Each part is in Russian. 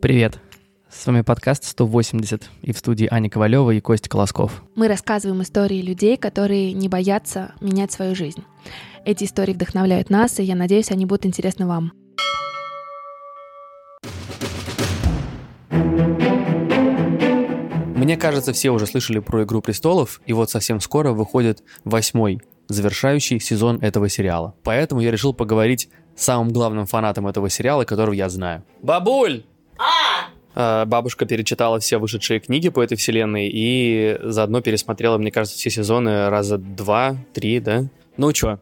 Привет! С вами подкаст 180 и в студии Аня Ковалева и Костя Колосков. Мы рассказываем истории людей, которые не боятся менять свою жизнь. Эти истории вдохновляют нас, и я надеюсь, они будут интересны вам. Мне кажется, все уже слышали про «Игру престолов», и вот совсем скоро выходит восьмой, завершающий сезон этого сериала. Поэтому я решил поговорить с самым главным фанатом этого сериала, которого я знаю. Бабуль! А! Бабушка перечитала все вышедшие книги по этой вселенной и заодно пересмотрела, мне кажется, все сезоны раза два, три, да? Ну чё,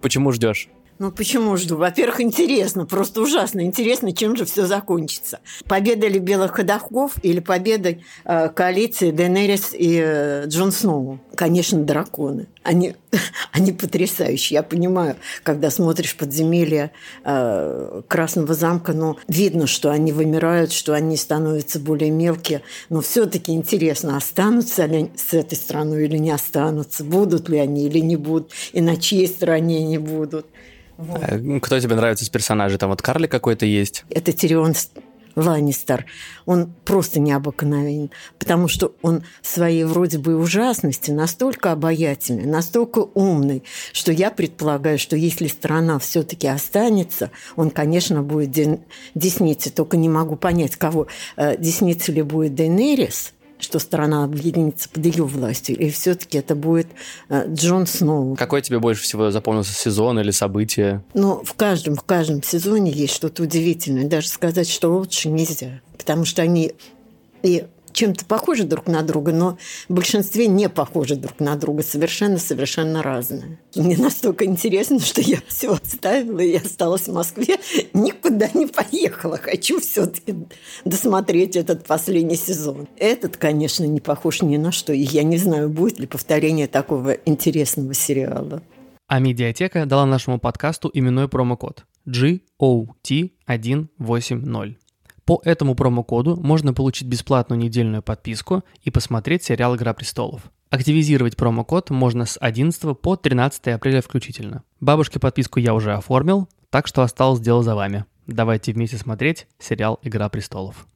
почему ждешь? Ну почему жду? Во-первых, интересно, просто ужасно интересно, чем же все закончится. Победа ли белых ходоков или победа э, коалиции Денерис и э, Джон Сноу? Конечно, драконы. Они, они потрясающие. Я понимаю, когда смотришь подземелье э, Красного замка, но видно, что они вымирают, что они становятся более мелкие. Но все-таки интересно, останутся ли с этой страной или не останутся, будут ли они или не будут, и на чьей стороне они будут. Вот. Э, кто тебе нравится из персонажей? Там вот Карли какой-то есть? Это Тирион Ланнистер. Он просто необыкновенен, потому что он в своей вроде бы ужасности настолько обаятельный, настолько умный, что я предполагаю, что если страна все-таки останется, он, конечно, будет десницей. Только не могу понять, кого. Э, десницей ли будет Дейнерис – что страна объединится под ее властью, и все-таки это будет э, Джон Сноу. Какой тебе больше всего запомнился сезон или событие? Ну, в каждом, в каждом сезоне есть что-то удивительное. Даже сказать, что лучше нельзя. Потому что они и чем-то похожи друг на друга, но в большинстве не похожи друг на друга, совершенно-совершенно разные. Мне настолько интересно, что я все оставила, и я осталась в Москве, никуда не поехала. Хочу все-таки досмотреть этот последний сезон. Этот, конечно, не похож ни на что, и я не знаю, будет ли повторение такого интересного сериала. А медиатека дала нашему подкасту именной промокод GOT180. По этому промокоду можно получить бесплатную недельную подписку и посмотреть сериал «Игра престолов». Активизировать промокод можно с 11 по 13 апреля включительно. Бабушке подписку я уже оформил, так что осталось дело за вами. Давайте вместе смотреть сериал «Игра престолов».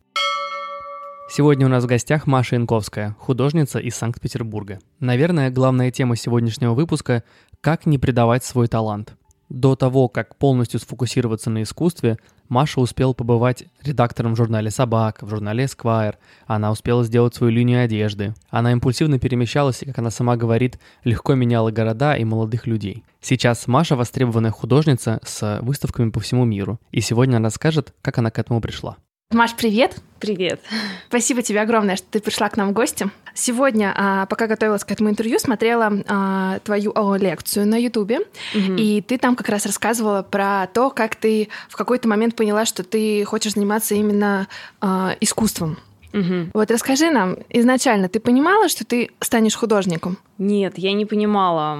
Сегодня у нас в гостях Маша Янковская, художница из Санкт-Петербурга. Наверное, главная тема сегодняшнего выпуска – как не предавать свой талант. До того, как полностью сфокусироваться на искусстве, Маша успела побывать редактором в журнале «Собак», в журнале «Эсквайр». Она успела сделать свою линию одежды. Она импульсивно перемещалась и, как она сама говорит, легко меняла города и молодых людей. Сейчас Маша востребованная художница с выставками по всему миру. И сегодня она расскажет, как она к этому пришла. Маш, привет! Привет! Спасибо тебе огромное, что ты пришла к нам в гости. Сегодня, а, пока готовилась к этому интервью, смотрела а, твою лекцию на Ютубе, угу. и ты там как раз рассказывала про то, как ты в какой-то момент поняла, что ты хочешь заниматься именно а, искусством. Угу. Вот расскажи нам, изначально ты понимала, что ты станешь художником? Нет, я не понимала.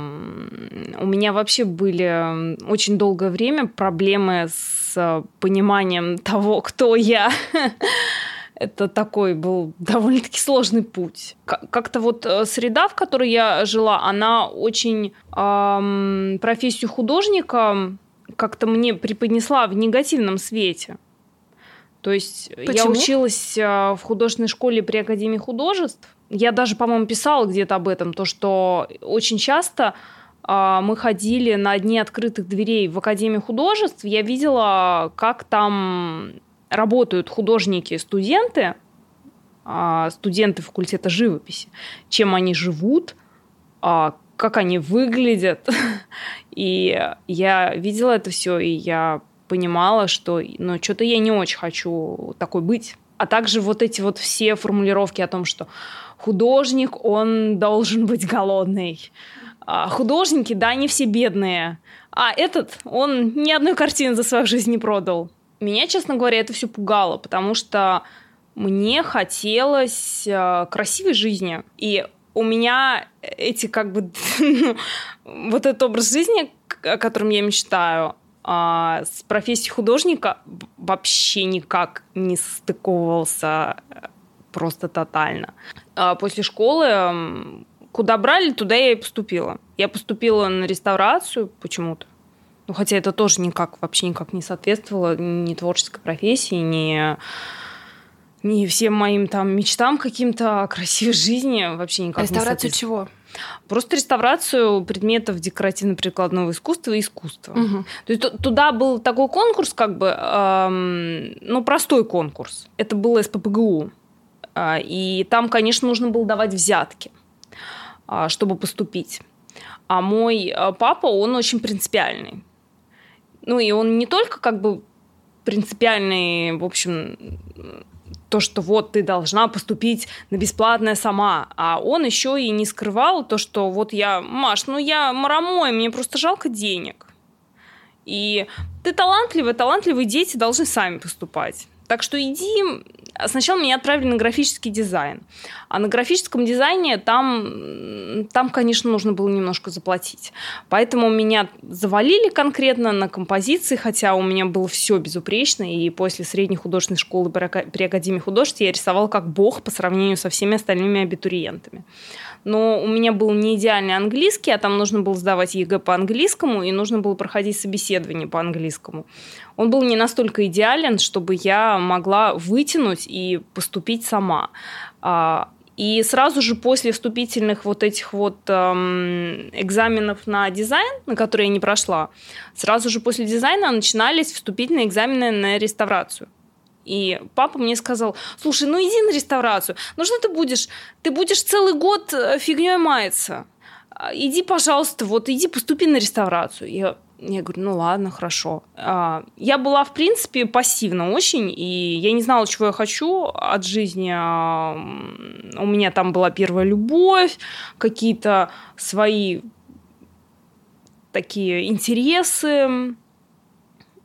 У меня вообще были очень долгое время проблемы с пониманием того, кто я. Это такой был довольно-таки сложный путь. Как-то вот э, среда, в которой я жила, она очень эм, профессию художника как-то мне преподнесла в негативном свете. То есть Почему? я училась э, в художественной школе при Академии художеств. Я даже, по-моему, писала где-то об этом, то, что очень часто э, мы ходили на дни открытых дверей в Академию художеств. Я видела, как там работают художники, студенты, э, студенты факультета живописи, чем они живут, как они выглядят. И я видела это все, и я понимала, что ну, что-то я не очень хочу такой быть. А также вот эти вот все формулировки о том, что художник, он должен быть голодный. А художники, да, они все бедные. А этот, он ни одной картины за свою жизнь не продал. Меня, честно говоря, это все пугало, потому что мне хотелось э, красивой жизни. И у меня эти как бы вот этот образ жизни, о котором я мечтаю, а, с профессией художника вообще никак не состыковывался э, просто тотально. А после школы куда брали, туда я и поступила. Я поступила на реставрацию почему-то. Ну, хотя это тоже никак, вообще никак не соответствовало ни творческой профессии, ни не всем моим там мечтам каким-то о красивой жизни вообще никак Реставрацию чего? Просто реставрацию предметов декоративно-прикладного искусства и искусства. Угу. То есть туда был такой конкурс, как бы, эм, ну, простой конкурс. Это было СППГУ. А, и там, конечно, нужно было давать взятки, а, чтобы поступить. А мой э, папа, он очень принципиальный. Ну, и он не только как бы принципиальный, в общем, то, что вот ты должна поступить на бесплатное сама, а он еще и не скрывал то, что вот я, Маш, ну я марамой, мне просто жалко денег. И ты талантливая, талантливые дети должны сами поступать. Так что иди, сначала меня отправили на графический дизайн. А на графическом дизайне там, там, конечно, нужно было немножко заплатить. Поэтому меня завалили конкретно на композиции, хотя у меня было все безупречно. И после средней художественной школы при Академии художеств я рисовала как бог по сравнению со всеми остальными абитуриентами но у меня был не идеальный английский, а там нужно было сдавать ЕГЭ по английскому, и нужно было проходить собеседование по английскому. Он был не настолько идеален, чтобы я могла вытянуть и поступить сама. А, и сразу же после вступительных вот этих вот эм, экзаменов на дизайн, на которые я не прошла, сразу же после дизайна начинались вступительные экзамены на реставрацию. И папа мне сказал, слушай, ну иди на реставрацию. Ну что ты будешь? Ты будешь целый год э, фигней маяться. А, иди, пожалуйста, вот иди поступи на реставрацию. Я, я говорю, ну ладно, хорошо. А, я была, в принципе, пассивна очень, и я не знала, чего я хочу от жизни. А, у меня там была первая любовь, какие-то свои такие интересы.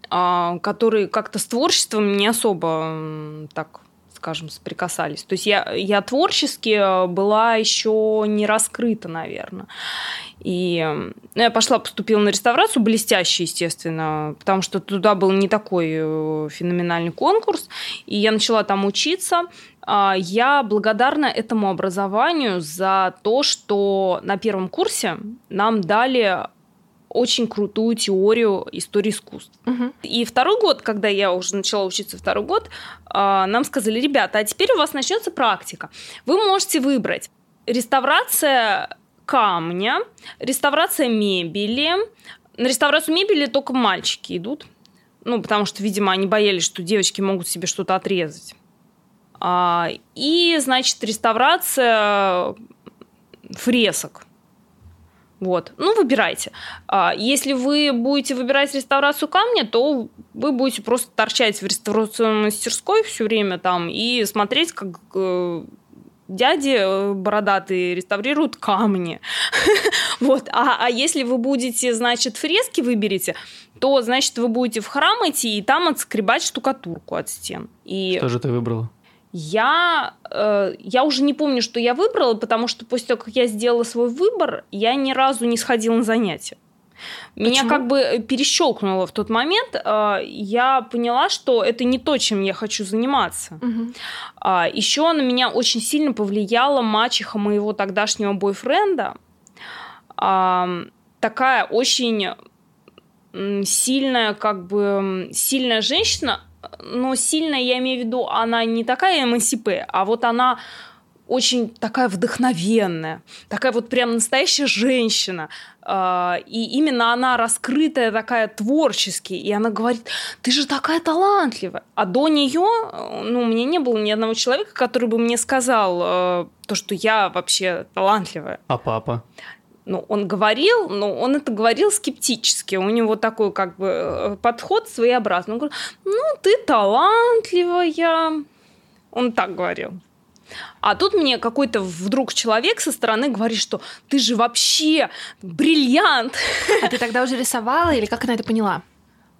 А, которые как-то с творчеством не особо так скажем, соприкасались. То есть я, я творчески была еще не раскрыта, наверное. И ну, я пошла, поступила на реставрацию, блестяще, естественно, потому что туда был не такой э, феноменальный конкурс. И я начала там учиться. А, я благодарна этому образованию за то, что на первом курсе нам дали очень крутую теорию истории искусств. Угу. И второй год, когда я уже начала учиться второй год, а, нам сказали, ребята, а теперь у вас начнется практика. Вы можете выбрать реставрация камня, реставрация мебели. На реставрацию мебели только мальчики идут. Ну, потому что, видимо, они боялись, что девочки могут себе что-то отрезать. А, и, значит, реставрация фресок. Вот. Ну, выбирайте. А, если вы будете выбирать реставрацию камня, то вы будете просто торчать в реставрационной мастерской все время там и смотреть, как э, дяди э, бородатые реставрируют камни. вот. А, а если вы будете, значит, фрески выберете, то, значит, вы будете в храм идти и там отскребать штукатурку от стен. И... Что же ты выбрала? Я, э, я уже не помню, что я выбрала, потому что после того, как я сделала свой выбор, я ни разу не сходила на занятия. Почему? Меня как бы перещелкнуло в тот момент. Э, я поняла, что это не то, чем я хочу заниматься. Угу. А, еще на меня очень сильно повлияла мачеха моего тогдашнего бойфренда. А, такая очень сильная, как бы сильная женщина, но сильная, я имею в виду, она не такая эмансипе, а вот она очень такая вдохновенная, такая вот прям настоящая женщина. А, и именно она раскрытая такая творчески. И она говорит, ты же такая талантливая. А до нее, ну, у меня не было ни одного человека, который бы мне сказал э, то, что я вообще талантливая. А папа? Ну, он говорил, но он это говорил скептически. У него такой как бы э, подход своеобразный. Он говорит, ну, ты талантливая. Он так говорил. А тут мне какой-то вдруг человек со стороны говорит, что ты же вообще бриллиант. А ты тогда уже рисовала или как она это поняла?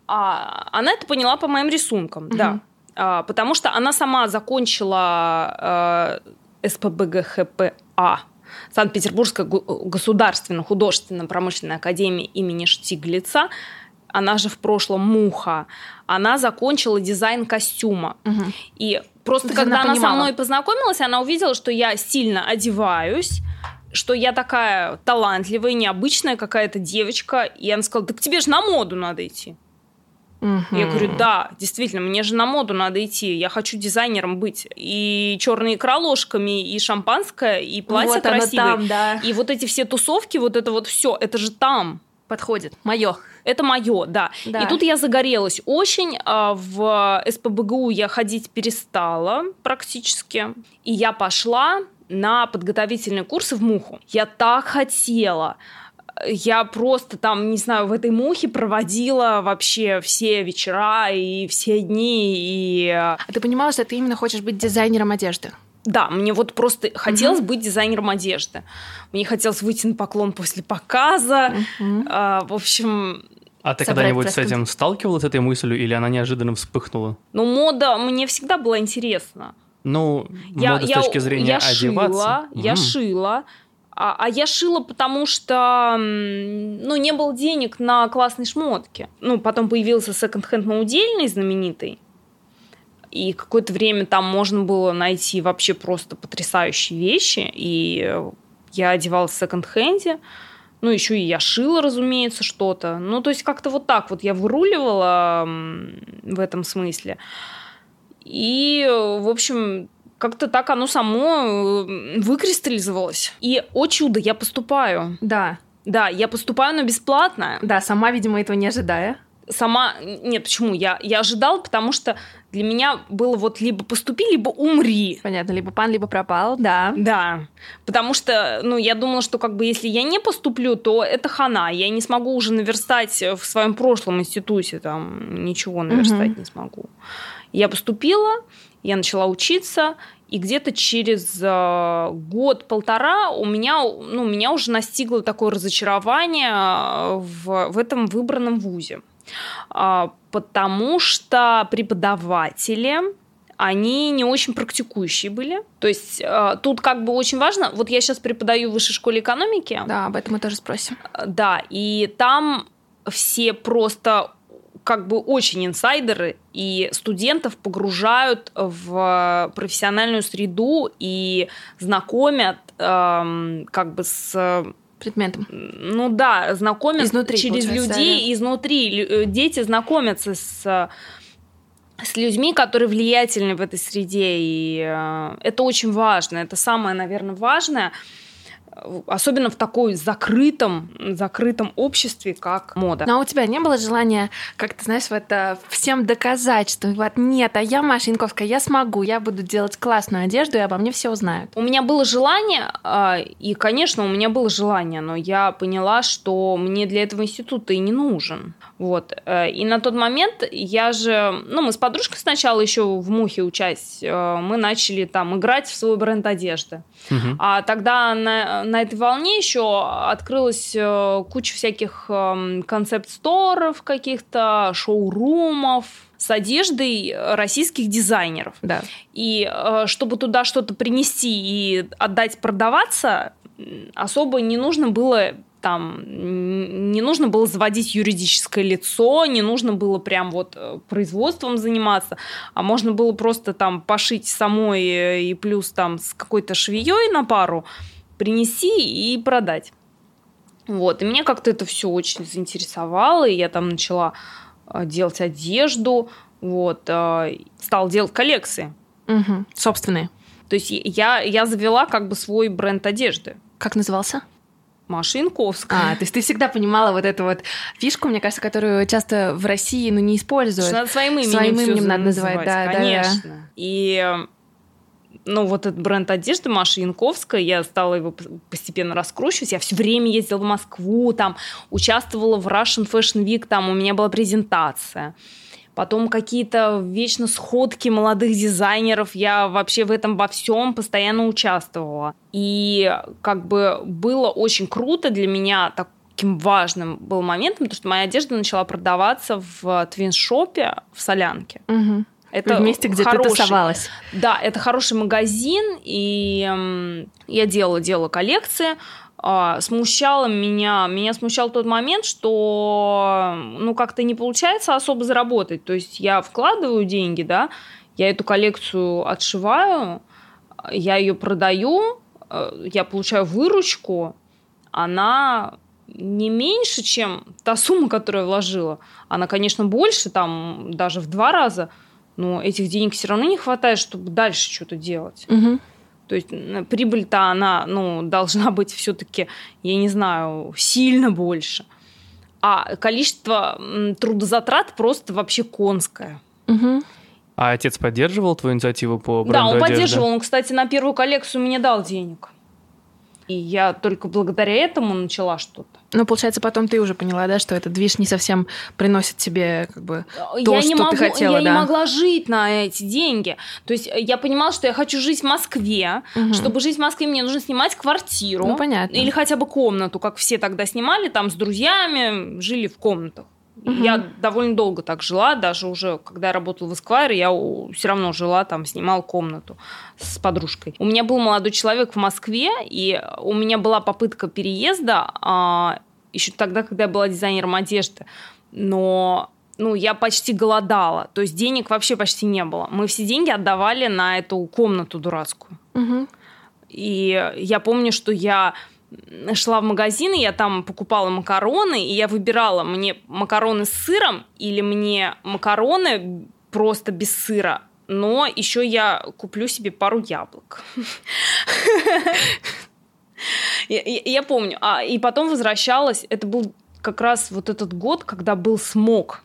А, она это поняла по моим рисункам, угу. да. А, потому что она сама закончила э, СПБГХПА Санкт-Петербургской государственно-художественно-промышленной академии имени Штиглица, она же в прошлом Муха, она закончила дизайн костюма. Угу. И просто То когда она, она со мной познакомилась, она увидела, что я сильно одеваюсь, что я такая талантливая, необычная какая-то девочка. И она сказала, так тебе же на моду надо идти. Угу. Я говорю, да, действительно, мне же на моду надо идти, я хочу дизайнером быть. И черные икра ложками, и шампанское, и платье вот красивое. Там, да. И вот эти все тусовки, вот это вот все, это же там. Подходит. Мое. Это мое, да. да. И тут я загорелась очень. А в СПБГУ я ходить перестала практически. И я пошла на подготовительные курсы в Муху. Я так хотела я просто там, не знаю, в этой мухе проводила вообще все вечера и все дни. И... А ты понимала, что ты именно хочешь быть дизайнером одежды? Да, мне вот просто хотелось угу. быть дизайнером одежды. Мне хотелось выйти на поклон после показа. Угу. А, в общем, а ты когда-нибудь с этим сталкивалась, с этой мыслью, или она неожиданно вспыхнула? Ну, мода мне всегда была интересна. Ну, я, мода я, с точки зрения я одеваться. Шила, mm. Я шила, а, а я шила, потому что, ну, не было денег на классные шмотки. Ну, потом появился секонд-хенд наудельный знаменитый. И какое-то время там можно было найти вообще просто потрясающие вещи. И я одевалась в секонд-хенде. Ну, еще и я шила, разумеется, что-то. Ну, то есть как-то вот так вот я выруливала в этом смысле. И, в общем, как-то так оно само э, выкристаллизовалось. И, о чудо, я поступаю. Да. Да, я поступаю, но бесплатно. Да, сама, видимо, этого не ожидая. Сама... Нет, почему? Я, я ожидала, потому что для меня было вот либо поступи, либо умри. Понятно, либо пан, либо пропал, да. Да, потому что, ну, я думала, что как бы если я не поступлю, то это хана. Я не смогу уже наверстать в своем прошлом институте, там, ничего наверстать угу. не смогу. Я поступила, я начала учиться, и где-то через э, год-полтора у меня, ну, меня уже настигло такое разочарование э, в, в этом выбранном вузе. Э, потому что преподаватели, они не очень практикующие были. То есть э, тут как бы очень важно, вот я сейчас преподаю в высшей школе экономики. Да, об этом мы тоже спросим. Да, и там все просто как бы очень инсайдеры, и студентов погружают в профессиональную среду и знакомят эм, как бы с предметом. Ну да, знакомят изнутри, через людей да. изнутри. Э, дети знакомятся с с людьми, которые влиятельны в этой среде, и э, это очень важно. Это самое, наверное, важное особенно в такой закрытом, закрытом обществе, как мода. Но у тебя не было желания, как ты знаешь, вот всем доказать, что вот нет, а я Маша Янковская, я смогу, я буду делать классную одежду, и обо мне все узнают. У меня было желание, а, и, конечно, у меня было желание, но я поняла, что мне для этого института и не нужен. Вот. Э, и на тот момент я же, ну, мы с подружкой сначала еще в Мухе учась, э, мы начали там играть в свой бренд одежды. Угу. А тогда на, на этой волне еще открылась э, куча всяких эм, концепт-сторов каких-то, шоурумов, с одеждой российских дизайнеров. Да. И чтобы туда что-то принести и отдать продаваться, особо не нужно было там не нужно было заводить юридическое лицо, не нужно было прям вот э, производством заниматься, а можно было просто там пошить самой э, и плюс там с какой-то швеей на пару принести и продать. Вот, и меня как-то это все очень заинтересовало, и я там начала э, делать одежду, вот, стал делать коллекции. Угу, собственные. То есть я, я завела как бы свой бренд одежды. Как назывался? Маша Янковская. А, то есть ты всегда понимала вот эту вот фишку, мне кажется, которую часто в России ну, не используют. Что надо своим именем Своим именем надо называть, да, конечно. Да, да. И ну, вот этот бренд одежды Маша Янковская, я стала его постепенно раскручивать. Я все время ездила в Москву, там, участвовала в Russian Fashion Week, там у меня была презентация потом какие-то вечно сходки молодых дизайнеров. Я вообще в этом во всем постоянно участвовала. И как бы было очень круто для меня таким важным был моментом, потому что моя одежда начала продаваться в твиншопе в Солянке. Угу. Это в месте, где хороший, ты тусовалась. Да, это хороший магазин, и я делала, делала коллекции смущало меня, меня смущал тот момент, что ну как-то не получается особо заработать. То есть я вкладываю деньги, да, я эту коллекцию отшиваю, я ее продаю, э, я получаю выручку, она не меньше, чем та сумма, которую я вложила. Она, конечно, больше, там даже в два раза, но этих денег все равно не хватает, чтобы дальше что-то делать. Угу. То есть прибыль-то она ну, должна быть все-таки, я не знаю, сильно больше. А количество трудозатрат просто вообще конское. Угу. А отец поддерживал твою инициативу по бренду Да, он одежды? поддерживал. Он, кстати, на первую коллекцию мне дал денег. И я только благодаря этому начала что-то. Ну, получается, потом ты уже поняла, да, что этот движ не совсем приносит тебе как бы то, я что не могу, ты хотела, я да? не могла жить на эти деньги. То есть э, я понимала, что я хочу жить в Москве. Мгм. Чтобы жить в Москве, мне нужно снимать квартиру. Ну, понятно. Или хотя бы комнату, как все тогда снимали, там с друзьями жили в комнатах. Мгм. Я довольно долго так жила, даже уже когда я работала в Esquire, я все равно жила там, снимала комнату с подружкой. У меня был молодой человек в Москве, и у меня была попытка переезда еще тогда, когда я была дизайнером одежды, но ну, я почти голодала, то есть денег вообще почти не было. Мы все деньги отдавали на эту комнату дурацкую. Мгм. И я помню, что я шла в магазин, и я там покупала макароны, и я выбирала мне макароны с сыром или мне макароны просто без сыра. Но еще я куплю себе пару яблок. Я, я- помню. А, и потом возвращалась. Это был как раз вот этот год, когда был смог.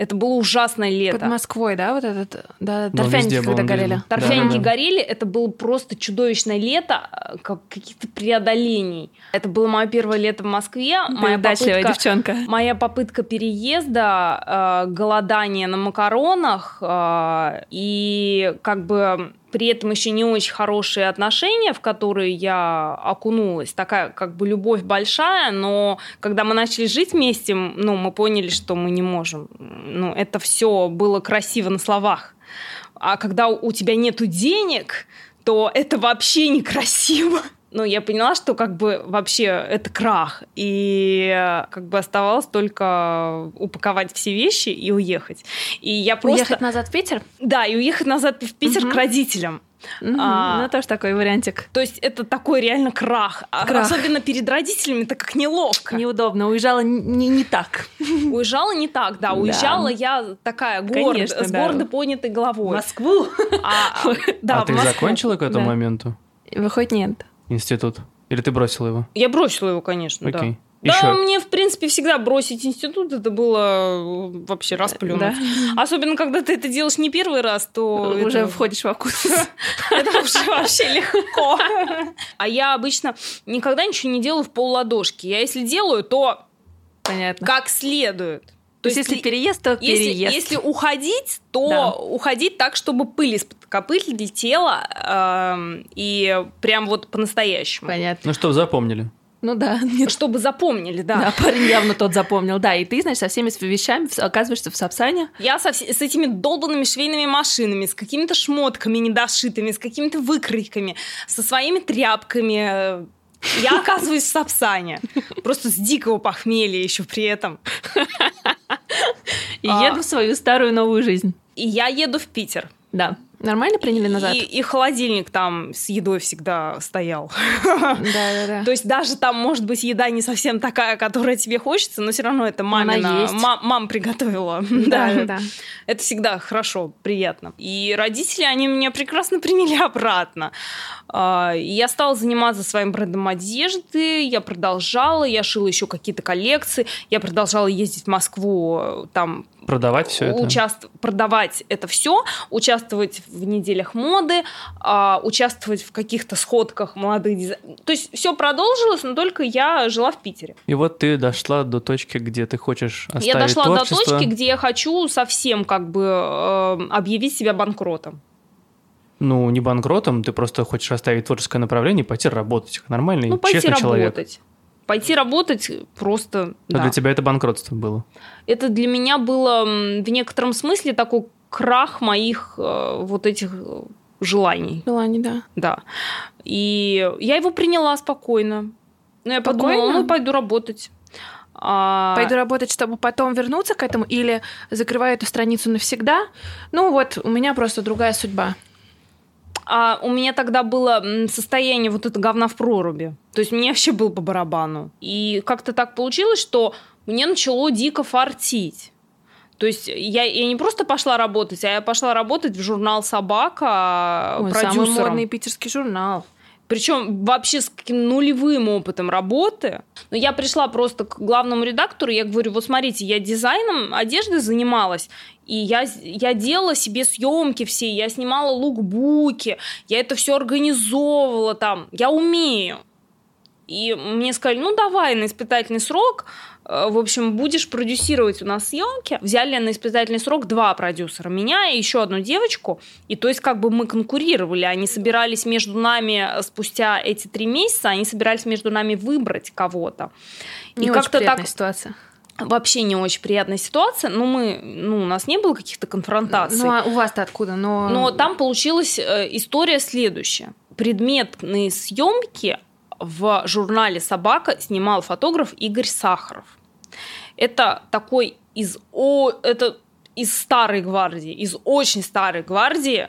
Это было ужасное лето. Под Москвой, да, вот этот, да, Ну, торфяники, когда горели. Торфяники Да-да-да. горели, это было просто чудовищное лето, э, как каких-то преодолений. Это было мое первое лето в Москве, моя удачливая попытка, девчонка. моя попытка переезда, э, голодание на макаронах э, и как бы при этом еще не очень хорошие отношения, в которые я окунулась. Такая как бы любовь большая, но когда мы начали жить вместе, ну, мы поняли, что мы не можем. Ну, это все было красиво на словах. А когда у тебя нету денег, то это вообще некрасиво. Ну, я поняла, что как бы вообще это крах. И э, как бы оставалось только упаковать все вещи и уехать. И я просто... Уехать назад в Питер? Да, и уехать назад в Питер Мгм. к родителям. Мгм. А. Ну, тоже такой вариантик. То есть это такой реально крах. А Крах. Особенно перед родителями, так как неловко. Неудобно. Уезжала не, не так. Уезжала не так, да. Да. Уезжала я такая Конечно, с да. гордо поднятой головой. Москву. А, а, да, а ты Москву. закончила к этому Да. моменту Выходит, нет. Институт? Или ты бросила его? Я бросила его, конечно, да. Окей. Да, Еще. мне, в принципе, всегда бросить институт, это было э, вообще расплюнуть. Да. Особенно, когда ты это делаешь не первый раз, то... Уже это- входишь в вкус. Это уже вообще легко. А я обычно никогда ничего не делаю в полладошки. Я если делаю, то Понятно. как следует. То есть, если переезд, то если, переезд. если уходить, то Да. уходить так, чтобы пыль из-под копыт летела, эм, и прям вот по-настоящему. Понятно. Ну что, запомнили? Ну да, нет. Чтобы запомнили, да. Да, парень явно тот запомнил. Да, и ты, значит, со всеми вещами оказываешься в Сапсане. Я со вс- с этими долбанными швейными машинами, с какими-то шмотками недошитыми, с какими-то выкройками, со своими тряпками. Я оказываюсь в Сапсане. Просто с дикого похмелья еще при этом. И еду в свою старую новую жизнь. И я еду в Питер. Да. Нормально приняли назад? И, и холодильник там с едой всегда стоял. Да, да, да. То есть даже там, может быть, еда не совсем такая, которая тебе хочется, но все равно это мамина. ма- мам приготовила. Да, да, да. Это всегда хорошо, приятно. И родители, они меня прекрасно приняли обратно. А, Я стала заниматься своим брендом одежды, я продолжала, я шила еще какие-то коллекции, я продолжала ездить в Москву, э, там Продавать все это? участ- продавать это все, участвовать в неделях моды, а, участвовать в каких-то сходках молодых дизайнеров. То есть все продолжилось, но только я жила в Питере. И вот ты дошла до точки, где ты хочешь оставить я дошла творчество. до точки, где я хочу совсем как бы э, объявить себя банкротом. Ну, не банкротом, ты просто хочешь оставить творческое направление и пойти работать нормальный, Ну, пойти честный человек. Пойти работать просто. Но да. для тебя это банкротство было. Это для меня было в некотором смысле такой крах моих э, вот этих э, желаний. Желание, да. Да. И я его приняла спокойно. Ну, я подумала, Спокойно? ну, пойду работать. А, Пойду работать, чтобы потом вернуться к этому, или закрываю эту страницу навсегда. Ну вот, у меня просто другая судьба. А у меня тогда было состояние вот это говна в проруби. То есть мне вообще был по барабану. И как-то так получилось, что мне начало дико фартить. То есть я, я не просто пошла работать, а я пошла работать в журнал «Собака» Ой, продюсером. самый модный питерский журнал. Причем вообще с каким нулевым опытом работы. Но я пришла просто к главному редактору, я говорю, вот смотрите, я дизайном одежды занималась, и я, я делала себе съемки все, я снимала лукбуки, я это все организовывала там, я умею. И мне сказали, ну давай на испытательный срок, в общем, будешь продюсировать у нас съемки. Взяли на испытательный срок два продюсера, меня и еще одну девочку. И то есть как бы мы конкурировали, они собирались между нами спустя эти три месяца, они собирались между нами выбрать кого-то. Не и очень как-то приятная так ситуация. вообще не очень приятная ситуация. Ну, мы, ну, у нас не было каких-то конфронтаций. Ну, а у вас-то откуда? Но... Но там получилась э, история следующая. Предметные съемки в журнале «Собака» снимал фотограф Игорь Сахаров. Это такой из, о, это из старой гвардии, из очень старой гвардии,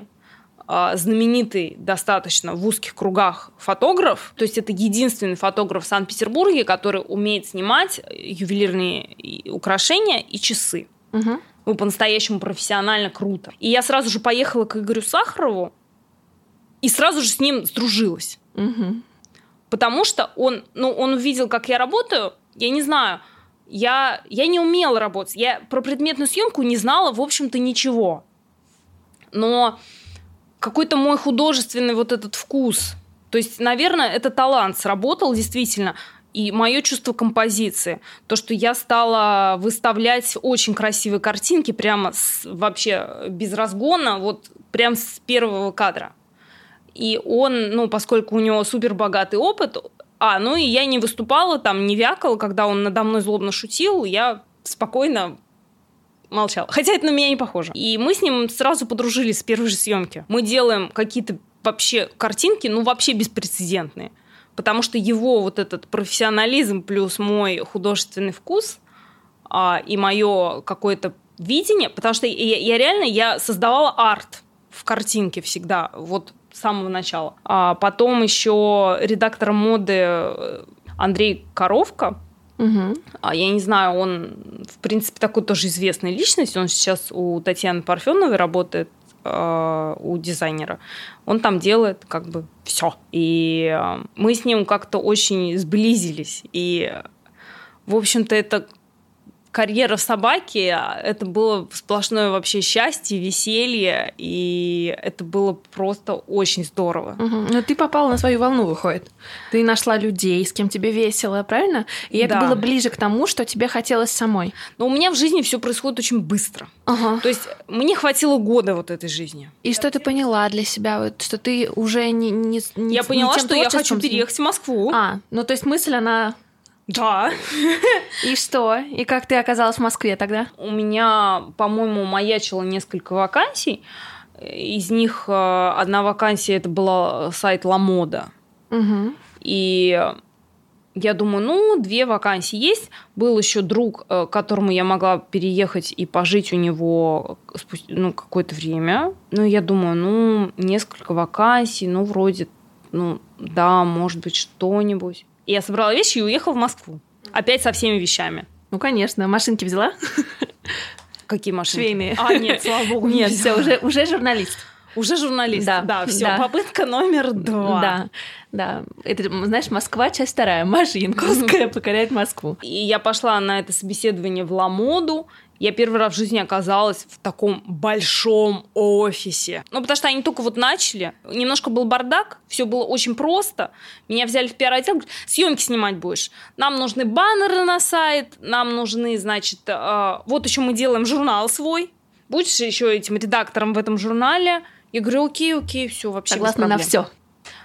а, знаменитый достаточно в узких кругах фотограф. То есть это единственный фотограф в Санкт-Петербурге, который умеет снимать ювелирные украшения и часы. Мгм. Ну, по-настоящему профессионально круто. И я сразу же поехала к Игорю Сахарову и сразу же с ним сдружилась. Мгм. Потому что он, ну, он увидел, как я работаю, я не знаю, я, я не умела работать. Я про предметную съемку не знала, в общем-то, ничего. Но какой-то мой художественный вот этот вкус, то есть, наверное, это талант сработал действительно, и мое чувство композиции, то, что я стала выставлять очень красивые картинки прямо с, вообще без разгона, вот прям с первого кадра. И он, ну, поскольку у него супер богатый опыт, а, ну и я не выступала там, не вякала, когда он надо мной злобно шутил, я спокойно молчала. Хотя это на меня не похоже. И мы с ним сразу подружились с первой же съемки. Мы делаем какие-то вообще картинки, ну, вообще беспрецедентные. Потому что его вот этот профессионализм плюс мой художественный вкус а, и мое какое-то видение, потому что я, я реально я создавала арт в картинке всегда, вот с самого начала. А потом еще редактор моды э, Андрей Коровка, Мгм. а я не знаю, он, в принципе, такой тоже известная личность. Он сейчас у Татьяны Парфеновой работает, э, у дизайнера. Он там делает как бы все. И э, мы с ним как-то очень сблизились. И, в общем-то, это карьера собаки, это было сплошное вообще счастье, веселье, и это было просто очень здорово. Мгм. Но ты попала на свою волну, выходит. Ты нашла людей, с кем тебе весело, правильно? И это Да. было ближе к тому, что тебе хотелось самой. Но у меня в жизни все происходит очень быстро. Ага. То есть мне хватило года вот этой жизни. И что ты поняла для себя, вот, что ты уже не, не, не Я не поняла, тем что я хочу переехать в Москву. А, ну то есть мысль, она... Да. И что? И как ты оказалась в Москве тогда? У меня, по-моему, маячило несколько вакансий. Из них э, одна вакансия это была сайт Ламода. Угу. И я думаю, ну, две вакансии есть. Был еще друг, э, к которому я могла переехать и пожить у него ну, какое-то время. Ну, я думаю, ну, несколько вакансий, ну, вроде, ну, да, может быть, что-нибудь. И я собрала вещи и уехала в Москву. Опять со всеми вещами. Ну, конечно. Машинки взяла? Какие машины? Швейные. А, нет, слава богу, не Нет, все, уже, уже журналист. Уже журналист. Да, Да, все. да. Попытка номер два. Да, да. Это, знаешь, Москва, часть вторая. Маша Янковская покоряет Москву. И я пошла на это собеседование в Ламоду. Я первый раз в жизни оказалась в таком большом офисе. Ну, потому что они только вот начали. Немножко был бардак, все было очень просто. Меня взяли в пиар-отдел, говорят, съемки снимать будешь. Нам нужны баннеры на сайт, нам нужны, значит, э, вот еще мы делаем журнал свой. Будешь еще этим редактором в этом журнале? Я говорю, окей, окей, все, вообще Согласна на проблем». все.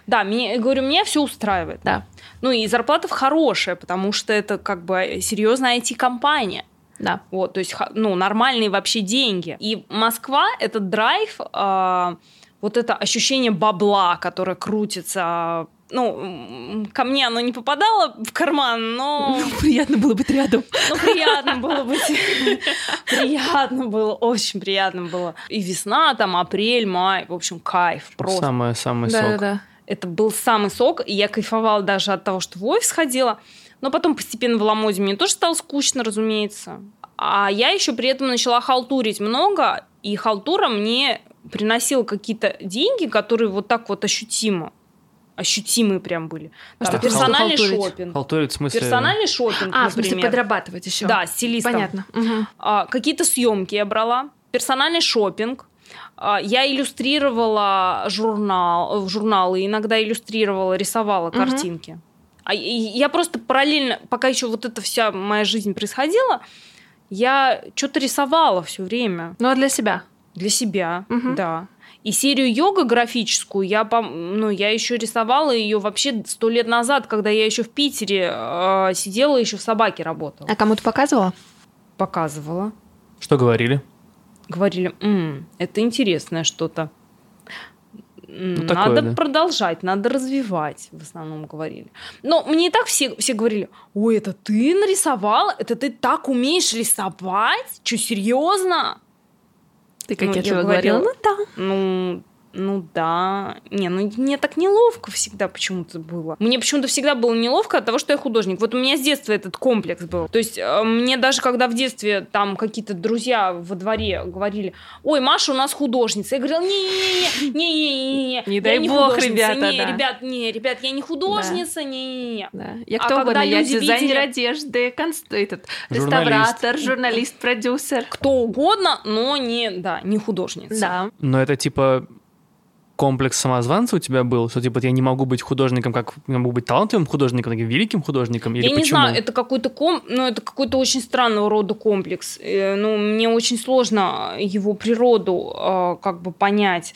Да, мне, я говорю, меня все устраивает. Да, Ну и зарплата хорошая, потому что это как бы серьезная IT-компания. Да. Вот, то есть, ну, нормальные вообще деньги. И Москва — это драйв, а, вот это ощущение бабла, которое крутится ну, ко мне оно не попадало в карман, но... Ну, приятно было быть рядом. Ну, приятно было быть. Приятно было, очень приятно было. И весна, там, апрель, май, в общем, кайф просто. Самый-самый сок. Да, да. Это был самый сок, и я кайфовала даже от того, что в офис ходила. Но потом постепенно в Ламоде мне тоже стало скучно, разумеется. А я еще при этом начала халтурить много, и халтура мне приносила какие-то деньги, которые вот так вот ощутимо ощутимые прям были. А Там что персональный халтурить? шопинг. Халтурить в смысле... Персональный шопинг, А, в смысле, например. подрабатывать еще. Да, стилистом. Понятно. Мгм. А, какие-то съемки я брала, персональный шопинг. А, Я иллюстрировала журнал, э, журналы, иногда иллюстрировала, рисовала Мгм. картинки. А я просто параллельно, пока еще вот эта вся моя жизнь происходила, я что-то рисовала все время Ну, а для себя? для себя, Мгм. да. И серию йога графическую я, пом- ну, я еще рисовала ее вообще сто лет назад, когда я еще в Питере э, сидела, еще в собаке работала. А кому-то показывала? Показывала. Что говорили? Говорили, «М, это интересное что-то. Ну, такое, надо да. продолжать, надо развивать, в основном говорили. Но мне и так все, все говорили, ой, это ты нарисовала? Это ты так умеешь рисовать? Че, серьезно? Ты Ну, кокетливо я говорила? говорила, Ну, да. Ну, ну да. Не, ну мне так неловко всегда почему-то было. Мне почему-то всегда было неловко от того, что я художник. Вот у меня с детства этот комплекс был. То есть э, мне даже когда в детстве там какие-то друзья во дворе говорили, ой, Маша у нас художница. Я говорила, не-не-не, не-не-не. Не дай не бог, ребята, Не, да. ребят, не, ребят, я не художница, не-не-не. Да. Я А кто когда угодно. Я дизайнер видели- одежды, конст... этот, Журналист. реставратор, журналист, продюсер. Кто угодно, но не, да, не художница. Да. Но это типа комплекс самозванца у тебя был, что типа я не могу быть художником, как я могу быть талантливым художником, таким великим художником, или я не почему? знаю, это какой-то ком, ну это какой-то очень странного рода комплекс. Э, Ну мне очень сложно его природу э, как бы понять.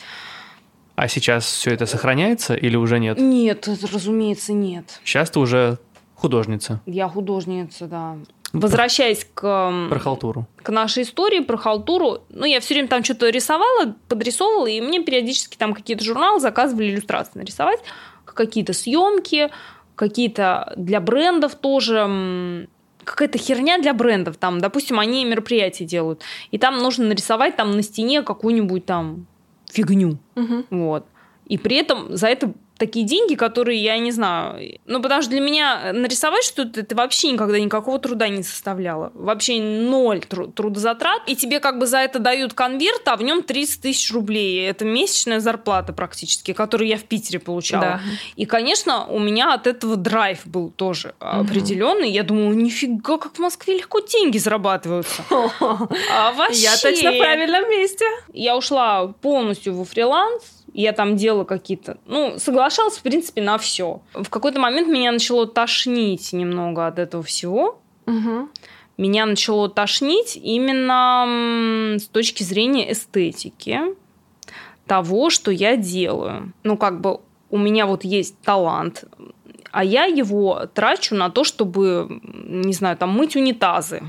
А сейчас все это сохраняется или уже нет? Нет, разумеется, нет. Сейчас ты уже художница. Я художница, да. Возвращаясь к, Про халтуру. к нашей истории про халтуру, ну, я все время там что-то рисовала, подрисовывала, и мне периодически там какие-то журналы заказывали иллюстрации нарисовать, какие-то съемки, какие-то для брендов тоже, какая-то херня для брендов, там, допустим, они мероприятия делают, и там нужно нарисовать там на стене какую-нибудь там фигню, Мгм. вот. И при этом за это такие деньги, которые я не знаю. Ну, потому что для меня нарисовать что-то, это вообще никогда никакого труда не составляло. Вообще ноль тру- трудозатрат. И тебе как бы за это дают конверт, а в нем 30 тысяч рублей. Это месячная зарплата практически, которую я в Питере получала. Да. И, конечно, у меня от этого драйв был тоже определенный. Я думала, нифига, как в Москве легко деньги зарабатываются. А вообще... Я точно в правильном месте. Я ушла полностью во фриланс, я там делала какие-то... Ну, соглашалась, в принципе, на все. В какой-то момент меня начало тошнить немного от этого всего. Мгм. Меня начало тошнить именно с точки зрения эстетики того, что я делаю. Ну, как бы у меня вот есть талант, а я его трачу на то, чтобы, не знаю, там мыть унитазы.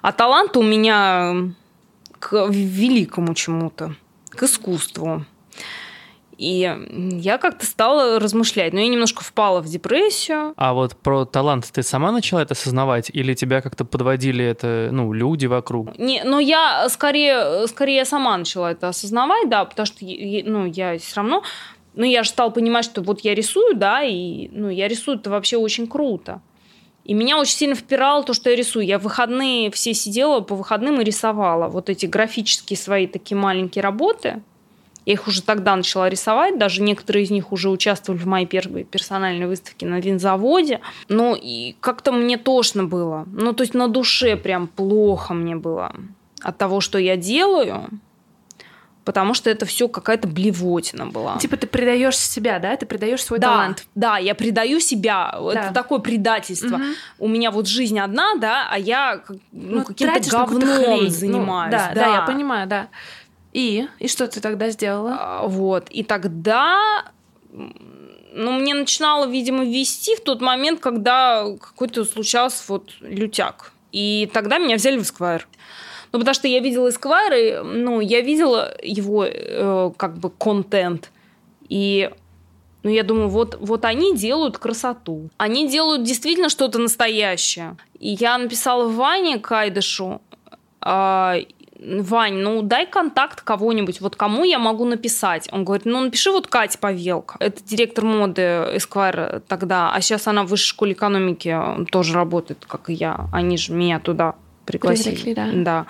А талант у меня к великому чему-то, к искусству. И я как-то стала размышлять, но я немножко впала в депрессию. А вот про талант ты сама начала это осознавать, или тебя как-то подводили это, ну, люди вокруг? Не, но я скорее, скорее я сама начала это осознавать, да, потому что ну, я все равно, ну, я же стала понимать, что вот я рисую, да, и ну, я рисую это вообще очень круто. И меня очень сильно впирало то, что я рисую. Я в выходные все сидела по выходным и рисовала вот эти графические свои такие маленькие работы. Я их уже тогда начала рисовать, даже некоторые из них уже участвовали в моей первой персональной выставке на винзаводе. Ну, и как-то мне тошно было. Ну, то есть на душе прям плохо мне было от того, что я делаю, потому что это все какая-то блевотина была. Типа ты предаешь себя, да? Ты предаешь свой да, талант. да, я предаю себя. Да. Это такое предательство. Мгм. У меня вот жизнь одна, да, а я ну, Ну, каким-то говном. Ну, занимаюсь. да, да, я понимаю, да. И? И что ты тогда сделала? А, Вот. И тогда ну, мне начинало, видимо, вести в тот момент, когда какой-то случался вот лютяк. И тогда меня взяли в Esquire. Ну, потому что я видела Esquire, и, ну, я видела его э, как бы контент. И Ну, я думаю, вот, вот они делают красоту. Они делают действительно что-то настоящее. И я написала Ване Кайдышу, э, Вань, ну дай контакт кого-нибудь, вот кому я могу написать. Он говорит, ну напиши вот Катя Павелка. Это директор моды Esquire тогда, а сейчас она в высшей школе экономики тоже работает, как и я. Они же меня туда пригласили. Привлекли, да. да.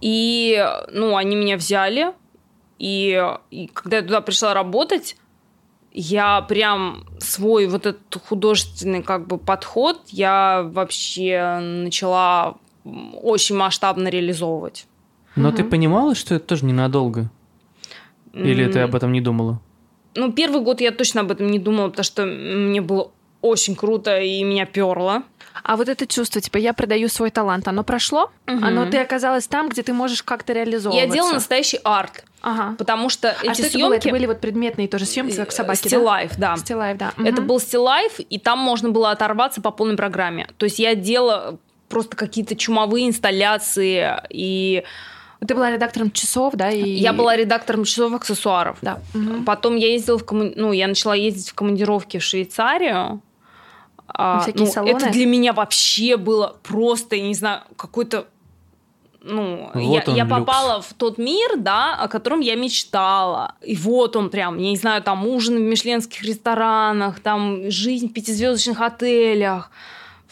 И, ну, они меня взяли, и, и когда я туда пришла работать, я прям свой вот этот художественный как бы подход я вообще начала очень масштабно реализовывать. Но ты понимала, что это тоже ненадолго? Или ты об этом не думала? Ну, первый год я точно об этом не думала, потому что мне было очень круто и меня перло. А вот это чувство, типа, я продаю свой талант, оно прошло? Мгм. Оно ты оказалась там, где ты можешь как-то реализовываться? Я делала настоящий арт, Ага. потому что А эти что это было? Это съемки были вот предметные тоже съемки, как собаки, Still да? Life, да. Still Life, да. Это Мгм. был Still Life, и там можно было оторваться по полной программе. То есть я делала просто какие-то чумовые инсталляции, и Ты была редактором часов, да? И... я была редактором часов аксессуаров. Да. Мгм. Потом я ездила в комму- ну, я начала ездить в командировки в Швейцарию. А, всякие ну, салоны? Это для меня вообще было просто, я не знаю, какой-то ну, Вот я, он, я люкс. попала в тот мир, да, о котором я мечтала. И вот он прям, я не знаю, там ужины в мишленских ресторанах, там жизнь в пятизвездочных отелях,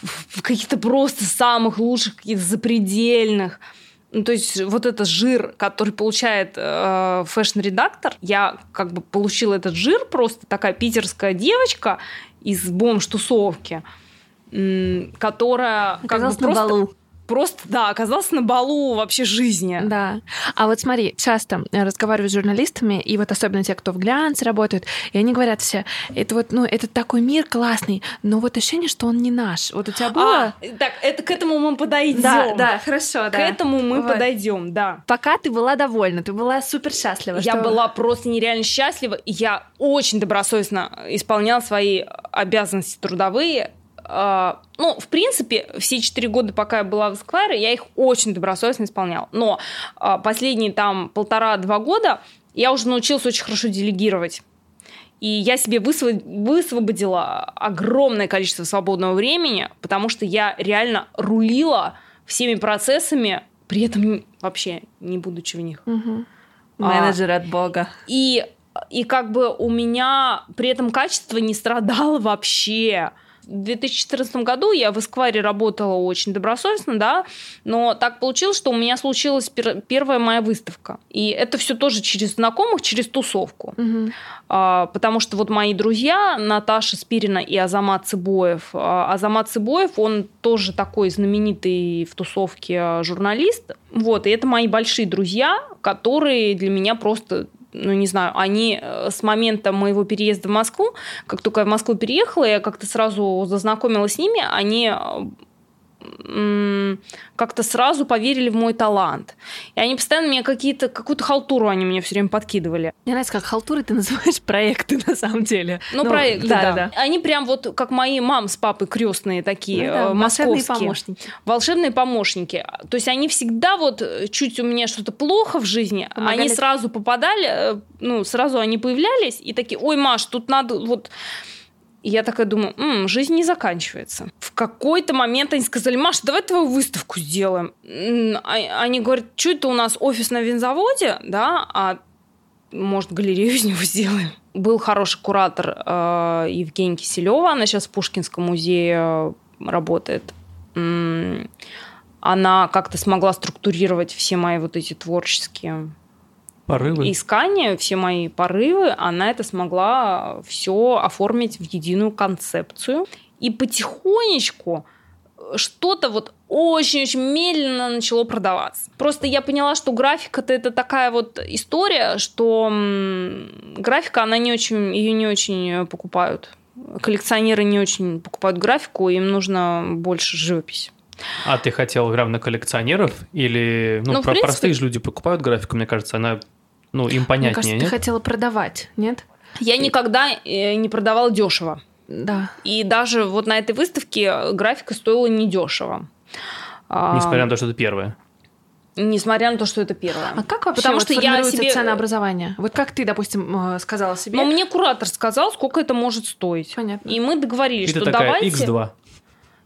в в каких-то просто самых лучших, каких-то запредельных. Ну, то есть вот этот жир, который получает э, fashion -редактор, я как бы получила этот жир, просто такая питерская девочка из бомж-тусовки, которая как бы Оказалась на просто, балу. Просто, да, оказалась на балу вообще жизни. Да. А вот смотри, часто разговариваю с журналистами, и вот особенно те, кто в глянце работают, и они говорят все, это вот, ну, это такой мир классный, но вот ощущение, что он не наш. Вот у тебя было... А, так, это к этому мы подойдем. да, да, хорошо, К да. этому мы Вот. подойдем, да. Пока ты была довольна, ты была супер счастлива. Я что- была просто нереально счастлива, я очень добросовестно исполняла свои обязанности трудовые. А, Ну, в принципе, все четыре года, пока я была в Esquire, я их очень добросовестно исполняла. Но а, последние там полтора-два года я уже научилась очень хорошо делегировать. И я себе высво- высвободила огромное количество свободного времени, потому что я реально рулила всеми процессами, при этом вообще не будучи в них. А. Менеджер от бога. И, и как бы у меня при этом качество не страдало вообще. В 2014 году я в Эскваре работала очень добросовестно, да, но так получилось, что у меня случилась пер- первая моя выставка. И это все тоже через знакомых, через тусовку. Мгм. А, потому что вот мои друзья Наташа Спирина и Азамат Цыбоев. а, Азамат Цыбоев, он тоже такой знаменитый в тусовке а, журналист. Вот, и это мои большие друзья, которые для меня просто ну, не знаю, они э, с момента моего переезда в Москву, как только я в Москву переехала, я как-то сразу зазнакомилась с ними, они э, как-то сразу поверили в мой талант. И они постоянно мне какие-то, какую-то халтуру они мне все время подкидывали. Мне нравится, как халтуры ты называешь проекты на самом деле. Ну, проекты, да, Они прям вот как мои мам с папой крестные такие, Ну да, э, волшебные московские. помощники. Волшебные помощники. То есть они всегда вот э, чуть у меня что-то плохо в жизни, Помогали. они сразу попадали, э, ну, сразу они появлялись и такие, ой, Маш, тут надо вот... И я такая думаю, «М, жизнь не заканчивается. В какой-то момент они сказали, Маш, давай твою выставку сделаем. А- Они говорят, что это у нас офис на винзаводе, да, а может, галерею из него сделаем. Был хороший куратор э, Евгения Киселева, она сейчас в Пушкинском музее э, работает. Она как-то смогла структурировать все мои вот эти творческие Порывы. искания, все мои порывы, она это смогла все оформить в единую концепцию. И потихонечку что-то вот очень-очень медленно начало продаваться. Просто я поняла, что графика-то это такая вот история, что графика, она не очень, ее не очень покупают. Коллекционеры не очень покупают графику, им нужно больше живопись. А ты хотел грамм коллекционеров? Или, ну, Ну, про- принципе- простые же люди покупают графику, мне кажется, она, ну, им Мне понятнее, кажется, ты хотела продавать, нет? Я никогда э, не продавала дешево. Да. И даже вот на этой выставке графика стоила недешево. А, Несмотря на то, что это первое. Несмотря на то, что это первое. А как вообще Потому вот что я формируется себе- ценообразование? Вот как ты, допустим, э, сказала себе? Но мне куратор сказал, сколько это может стоить. Понятно. И мы договорились, И что такая, давайте... X2.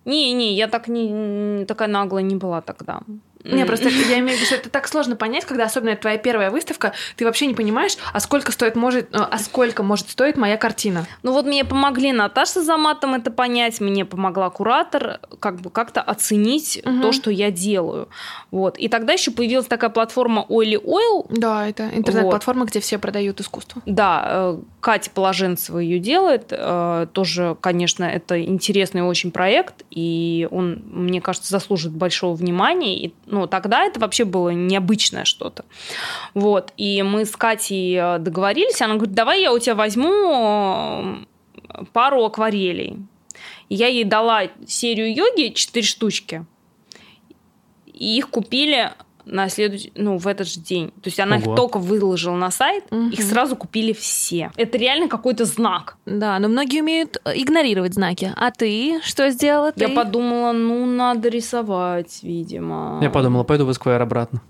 Не, не, я так не такая наглая не была тогда. Не, просто я имею в виду, что это так сложно понять, когда особенно это твоя первая выставка, ты вообще не понимаешь, а сколько стоит может, э, а сколько может стоить моя картина. Ну вот мне помогли Наташа за матом это понять, мне помогла куратор как бы как-то оценить Мгм. то, что я делаю. Вот. И тогда еще появилась такая платформа Oily Oil. Да, это интернет-платформа, где все продают искусство. Да, э, Катя Положенцева ее делает. Э, Тоже, конечно, это интересный очень проект, и он, мне кажется, заслужит большого внимания. И, ну, тогда это вообще было необычное что-то. Вот. И мы с Катей э, договорились. Она говорит, давай я у тебя возьму э, пару акварелей. Я ей дала серию йоги, четыре штучки. И их купили на следующий, ну, в этот же день. То есть она Ого. их только выложила на сайт, Мгм. их сразу купили все. Это реально какой-то знак. Да, но многие умеют э, игнорировать знаки. А ты что сделала? Я подумала, ну, надо рисовать, видимо. Я подумала, пойду в Esquire обратно.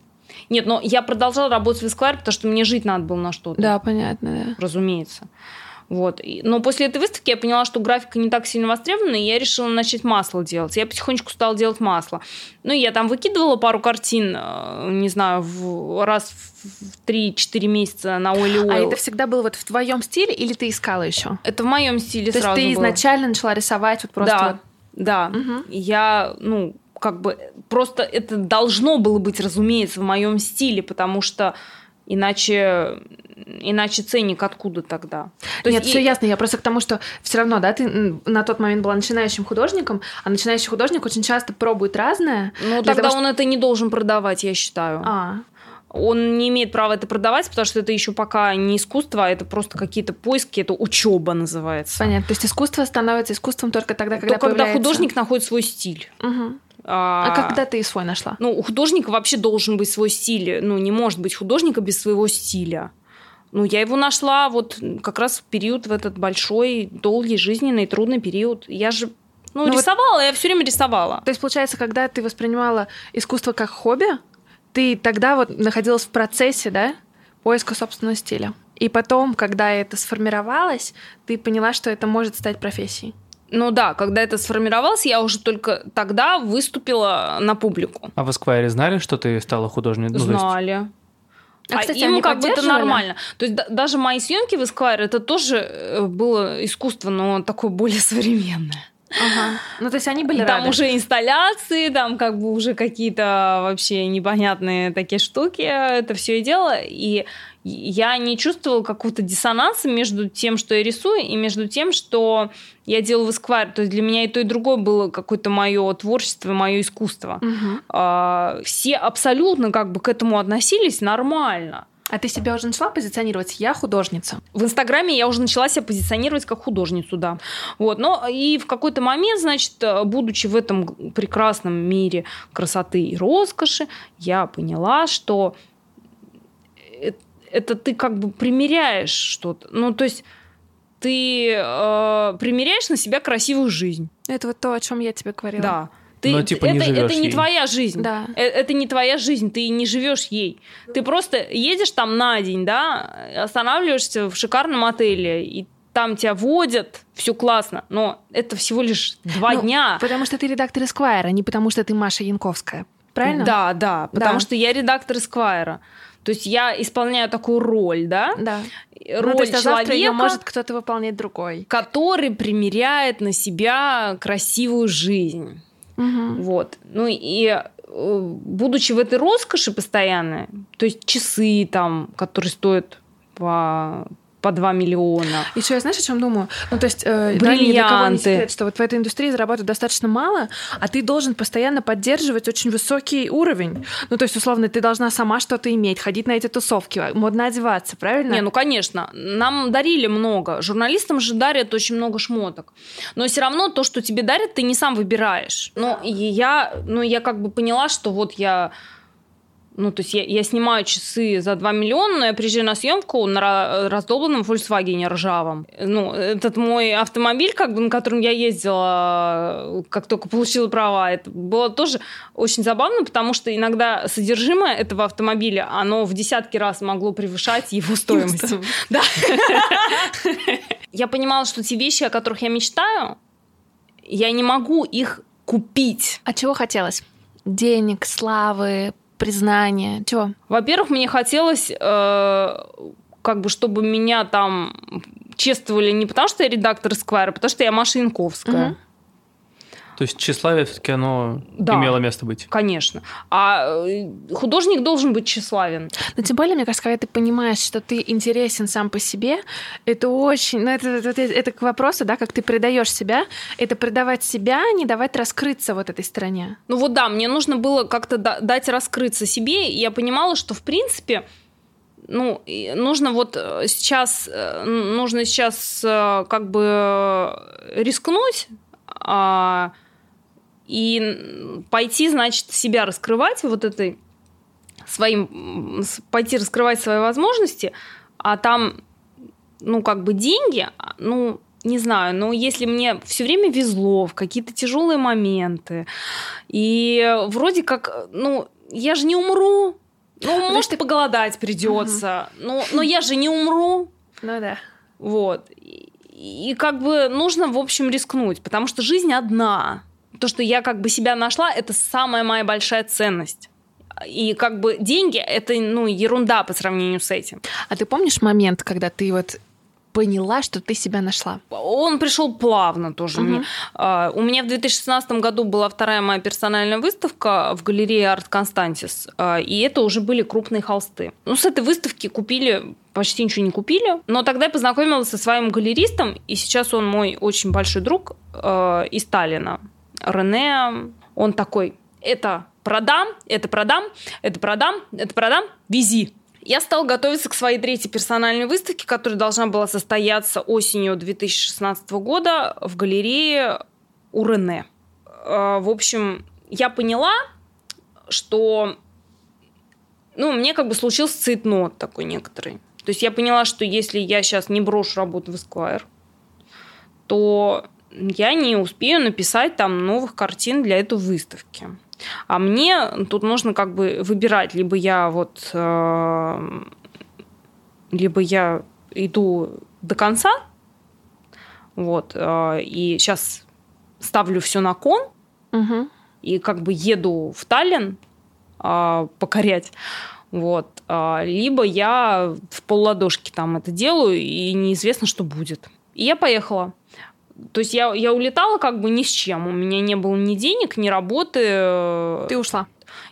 Нет, но я продолжала работать в Esquire, потому что мне жить надо было на что-то. Да, понятно, да. разумеется. Вот. Но после этой выставки я поняла, что графика не так сильно востребована, и я решила начать масло делать. Я потихонечку стала делать масло. Ну, я там выкидывала пару картин, э, не знаю, в- раз в 3-4 месяца на Oily А это всегда было вот в твоем стиле или ты искала еще? Это в моем стиле То есть сразу ты было. изначально начала рисовать вот просто Да, вот- да. Мгм. Я, ну, как бы, просто это должно было быть, разумеется, в моем стиле, потому что иначе, иначе ценник откуда тогда? То Нет, есть все ясно. Я просто к тому, что все равно, да, ты на тот момент была начинающим художником, а начинающий художник очень часто пробует разное. Ну, тогда того, он это не должен продавать, я считаю. А, Он не имеет права это продавать, потому что это еще пока не искусство, а это просто какие-то поиски, это учеба называется. понятно. То есть искусство становится искусством только тогда, когда То, когда появляется- художник находит свой стиль. Мгм. А, А когда ты свой нашла? Ну, у художника вообще должен быть свой стиль. Ну, не может быть художника без своего стиля. Ну, я его нашла вот как раз в период, в этот большой, долгий, жизненный, трудный период. Я же, ну, Ну, вот- рисовала, я все время рисовала. То есть, получается, когда ты воспринимала искусство как хобби, ты тогда вот находилась в процессе, да, поиска собственного стиля. И потом, когда это сформировалось, ты поняла, что это может стать профессией. Ну да, когда это сформировалось, я уже только тогда выступила на публику. А в Esquire знали, что ты стала художницей? Ну, есть- Знали. А, кстати, им они как бы это нормально. То есть да- даже мои съемки в Esquire это тоже э, было искусство, но такое более современное. Ага. Ну, то есть они были там рады. уже инсталляции, там как бы уже какие-то вообще непонятные такие штуки, это все и дело. И я не чувствовала какого-то диссонанса между тем, что я рисую, и между тем, что я делала в Esquire. То есть для меня и то, и другое было какое-то мое творчество, мое искусство. Мгм. А, все абсолютно как бы к этому относились нормально. А ты себя уже начала позиционировать? Я художница. В Инстаграме я уже начала себя позиционировать как художницу, да. Вот. Но и в какой-то момент, значит, будучи в этом прекрасном мире красоты и роскоши, я поняла, что это ты как бы примеряешь что-то. Ну, то есть ты э, примеряешь на себя красивую жизнь. Это вот то, о чем я тебе говорила. Да. Ты, Но, типа, не это, живёшь это не ей. твоя жизнь. Да. Э- Это не твоя жизнь, ты не живешь ей. Ты просто едешь там на день, да, останавливаешься в шикарном отеле, и там тебя водят, все классно, но это всего лишь два Ну, дня. Потому что ты редактор Эсквайра, не потому что ты Маша Янковская. Правильно? Да, да, потому Да. что я редактор Эсквайра. То есть я исполняю такую роль, да, Да. роль ну, то есть, а завтра ее человека, может кто-то выполнять другой. который примеряет на себя красивую жизнь. Мгм. Вот. Ну и э, будучи в этой роскоши постоянной, то есть часы там, которые стоят по, по 2 миллиона. Еще я знаешь, о чем думаю? Ну, то есть, э, да, Бриллианты. секрет, что вот в этой индустрии зарабатывают достаточно мало, а ты должен постоянно поддерживать очень высокий уровень. Ну, то есть, условно, ты должна сама что-то иметь, ходить на эти тусовки, модно одеваться, правильно? Не, ну конечно, нам дарили много. Журналистам же дарят очень много шмоток. Но все равно то, что тебе дарят, ты не сам выбираешь. Ну, и я, ну, я как бы поняла, что вот я Ну, то есть я, я снимаю часы за 2 миллиона, но я приезжаю на съемку на раздолбанном Volkswagen ржавом. Ну, этот мой автомобиль, как бы, на котором я ездила, как только получила права, это было тоже очень забавно, потому что иногда содержимое этого автомобиля, оно в десятки раз могло превышать его стоимость. Да. Я понимала, что те вещи, о которых я мечтаю, я не могу их купить. А чего хотелось? Денег, славы, признания? Чего? Во-первых, мне хотелось, э, как бы, чтобы меня там чествовали не потому, что я редактор Esquire, а потому что я Машинковская. Угу. То есть тщеславие все-таки оно да, имело место быть. Конечно. А э, художник должен быть тщеславен. Но тем более, мне кажется, когда ты понимаешь, что ты интересен сам по себе, это очень... Ну, это, это, это к вопросу, да, как ты предаешь себя. Это предавать себя, не давать раскрыться вот этой стороне. Ну вот да, мне нужно было как-то дать раскрыться себе. И я понимала, что, в принципе, ну, нужно вот э, сейчас, э, нужно сейчас как бы рискнуть, а, и пойти, значит, себя раскрывать вот этой своим, пойти раскрывать свои возможности, а там, ну, как бы деньги, ну, не знаю, но если мне все время везло в какие-то тяжелые моменты, и вроде как, ну, я же не умру, ну, ну может, ты... поголодать придется, угу. но, но я же не умру. Ну да. Вот. И, и как бы нужно, в общем, рискнуть, потому что жизнь одна то, что я как бы себя нашла, это самая моя большая ценность. И как бы деньги это ну ерунда по сравнению с этим. А ты помнишь момент, когда ты вот поняла, что ты себя нашла? Он пришел плавно тоже. Угу. Мне. Uh, у меня в 2016 году была вторая моя персональная выставка в галерее Арт Константис, uh, и это уже были крупные холсты. Ну, с этой выставки купили почти ничего не купили. Но тогда я познакомилась со своим галеристом, и сейчас он мой очень большой друг э, из Сталина. Рене, он такой, это продам, это продам, это продам, это продам, вези. Я стала готовиться к своей третьей персональной выставке, которая должна была состояться осенью 2016 года в галерее у Рене. Э, в общем, я поняла, что ну, мне как бы случился цейтнот такой некоторый. То есть я поняла, что если я сейчас не брошу работу в Esquire, то я не успею написать там новых картин для этой выставки. А мне тут нужно как бы выбирать, либо я вот, э, либо я иду до конца, вот, э, и сейчас ставлю все на кон, угу. и как бы еду в Таллин э, покорять, вот, э, либо я в полладошки там это делаю, и неизвестно, что будет. И я поехала. То есть я, я улетала как бы ни с чем. У меня не было ни денег, ни работы. Ты ушла?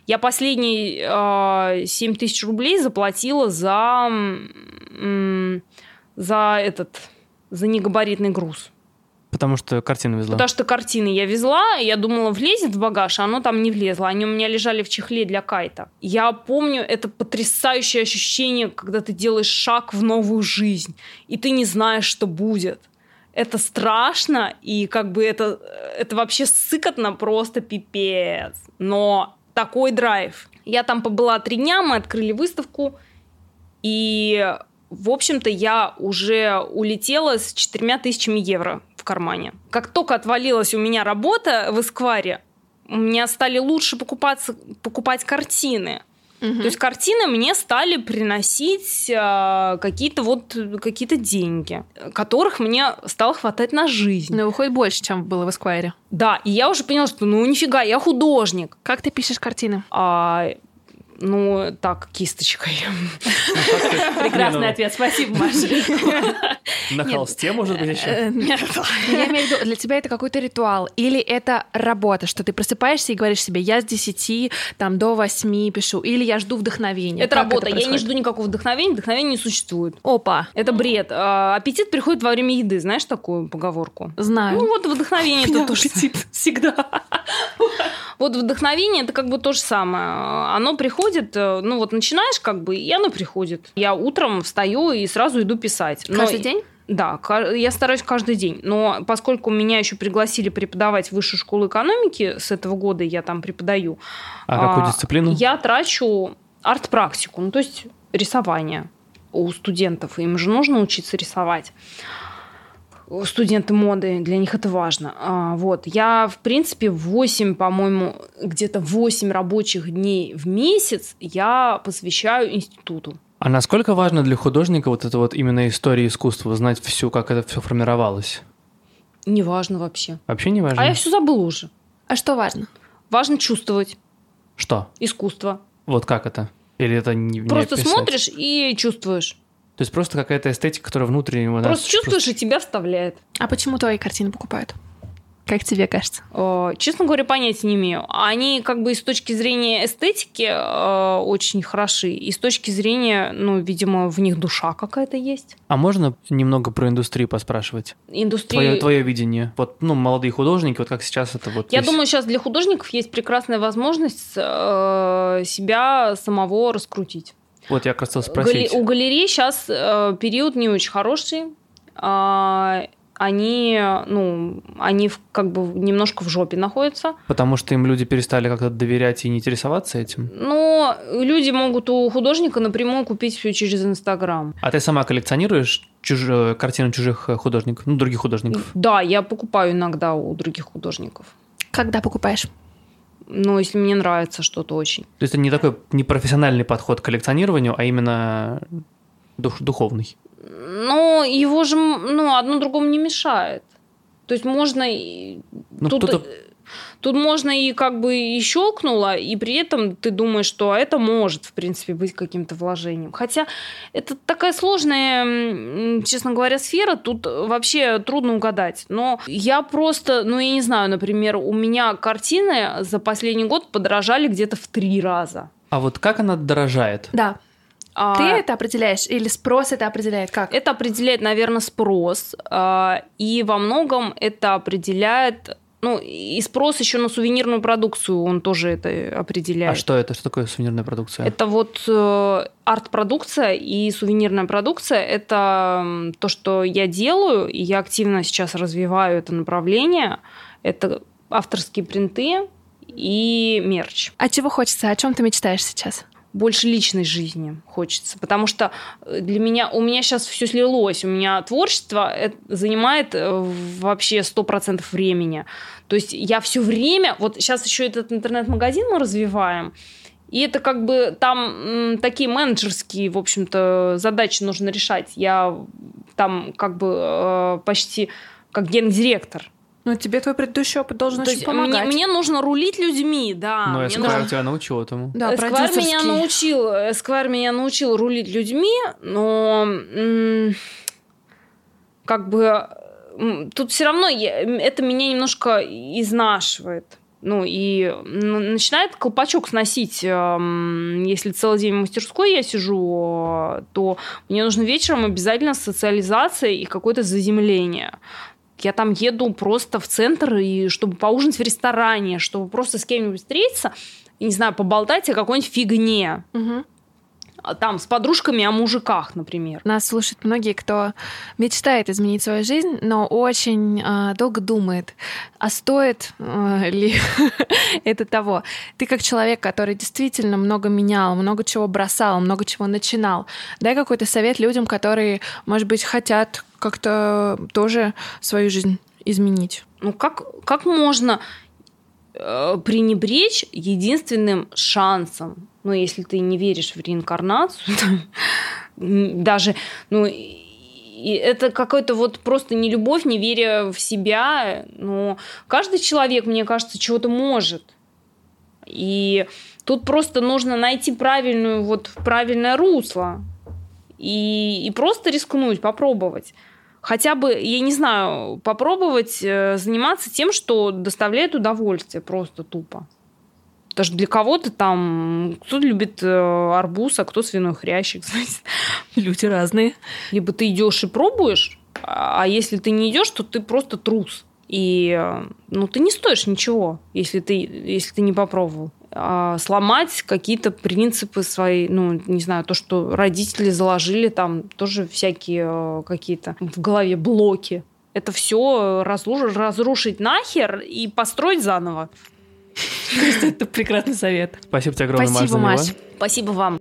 Я последние э, 7 тысяч рублей заплатила за, за этот, за негабаритный груз. Потому что картины везла. Потому что картины я везла, я думала, влезет в багаж, а оно там не влезло. Они у меня лежали в чехле для кайта. Я помню это потрясающее ощущение, когда ты делаешь шаг в новую жизнь, и ты не знаешь, что будет это страшно, и как бы это, это вообще сыкотно просто пипец. Но такой драйв. Я там побыла три дня, мы открыли выставку, и, в общем-то, я уже улетела с четырьмя тысячами евро в кармане. Как только отвалилась у меня работа в Эскваре, у меня стали лучше покупаться, покупать картины. Угу. То есть картины мне стали приносить э, какие-то вот какие-то деньги, которых мне стало хватать на жизнь. Но выходит больше, чем было в Эсквайре. Да, и я уже поняла, что ну нифига, я художник. Как ты пишешь картины? А, ну, так, кисточкой. Прекрасный ну. ответ. Спасибо, Маша. На холсте, может быть, еще? Э, нет. Я имею в виду, для тебя это какой-то ритуал или это работа, что ты просыпаешься и говоришь себе, я с 10 там, до 8 пишу, или я жду вдохновения. Это работа. Я не жду никакого вдохновения, вдохновения не существует. Опа. Это бред. А, аппетит приходит во время еды, знаешь такую поговорку? Знаю. Ну вот вдохновение это тоже всегда. Вот вдохновение это как бы то же самое. Оно приходит, э, ну вот начинаешь как бы, и оно приходит. Я утром встаю и сразу иду писать. Каждый день? Да, я стараюсь каждый день. Но поскольку меня еще пригласили преподавать в высшую школу экономики с этого года, я там преподаю. А какую а, дисциплину? Я трачу арт-практику, ну, то есть рисование у студентов. Им же нужно учиться рисовать студенты моды, для них это важно. А, вот. Я, в принципе, 8, по-моему, где-то 8 рабочих дней в месяц я посвящаю институту. А насколько важно для художника вот это вот именно история искусства, знать всю, как это все формировалось? Не важно вообще. Вообще не важно? А я все забыла уже. А что важно? Важно чувствовать. Что? Искусство. Вот как это? Или это не Просто не смотришь и чувствуешь. То есть просто какая-то эстетика, которая внутренне у нас... Просто чувствуешь, просто... и тебя вставляет. А почему твои картины покупают? Как тебе кажется? Э, честно говоря, понятия не имею. Они как бы и с точки зрения эстетики э, очень хороши, и с точки зрения, ну, видимо, в них душа какая-то есть. А можно немного про индустрию поспрашивать? Индустрия... Твое, твое видение. Вот, ну, молодые художники, вот как сейчас это вот... Я есть... думаю, сейчас для художников есть прекрасная возможность э, себя самого раскрутить. Вот я хотел спросить. У галерей сейчас э, период не очень хороший. Э, они, ну, они в, как бы немножко в жопе находятся. Потому что им люди перестали как-то доверять и не интересоваться этим? Ну, люди могут у художника напрямую купить все через Инстаграм. А ты сама коллекционируешь чуж... картины чужих художников, ну, других художников? Да, я покупаю иногда у других художников. Когда покупаешь? Ну, если мне нравится что-то очень. То есть это не такой не профессиональный подход к коллекционированию, а именно дух, духовный. Ну, его же, ну, одно другому не мешает. То есть можно... Ну, тут... кто-то Тут можно и как бы и щелкнуло, и при этом ты думаешь, что это может, в принципе, быть каким-то вложением. Хотя это такая сложная, честно говоря, сфера, тут вообще трудно угадать. Но я просто, ну, я не знаю, например, у меня картины за последний год подорожали где-то в три раза. А вот как она дорожает? Да. А... Ты это определяешь или спрос это определяет? Как? Это определяет, наверное, спрос. А, и во многом это определяет ну, и спрос еще на сувенирную продукцию, он тоже это определяет. А что это? Что такое сувенирная продукция? Это вот э, арт-продукция и сувенирная продукция. Это то, что я делаю, и я активно сейчас развиваю это направление. Это авторские принты и мерч. А чего хочется? О чем ты мечтаешь сейчас? Больше личной жизни хочется, потому что э, для меня, у меня сейчас все слилось, у меня творчество э, занимает э, вообще 100% времени. То есть я все время, вот сейчас еще этот интернет-магазин мы развиваем, и это как бы там такие менеджерские, в общем-то, задачи нужно решать. Я там как бы почти как гендиректор. Ну, тебе твой предыдущий опыт должен То очень помогать. Мне, мне нужно рулить людьми, да. Но Эсквайр нужно... тебя научил этому. Да, Эсквайр меня научил, Эсквайр меня научил рулить людьми, но как бы тут все равно я, это меня немножко изнашивает. Ну и начинает колпачок сносить. Если целый день в мастерской я сижу, то мне нужно вечером обязательно социализация и какое-то заземление. Я там еду просто в центр, и чтобы поужинать в ресторане, чтобы просто с кем-нибудь встретиться, и, не знаю, поболтать о какой-нибудь фигне. Угу там с подружками о мужиках, например. Нас слушают многие, кто мечтает изменить свою жизнь, но очень э, долго думает, а стоит э, ли это того. Ты как человек, который действительно много менял, много чего бросал, много чего начинал, дай какой-то совет людям, которые, может быть, хотят как-то тоже свою жизнь изменить. Ну как, как можно э, пренебречь единственным шансом ну, если ты не веришь в реинкарнацию, даже, ну, и это какой-то вот просто не любовь, не веря в себя. Но каждый человек, мне кажется, чего-то может. И тут просто нужно найти правильную, вот правильное русло. И, и просто рискнуть, попробовать. Хотя бы, я не знаю, попробовать э, заниматься тем, что доставляет удовольствие просто тупо. Потому что для кого-то там кто-то любит э, арбуз, а кто свиной хрящик. Знаете. Люди разные. Либо ты идешь и пробуешь, а если ты не идешь, то ты просто трус. И э, ну, ты не стоишь ничего, если ты, если ты не попробовал. А сломать какие-то принципы свои, ну, не знаю, то, что родители заложили там, тоже всякие э, какие-то в голове блоки. Это все разрушить нахер и построить заново. Это прекрасный совет. Спасибо тебе огромное, Спасибо, Маш. Спасибо вам.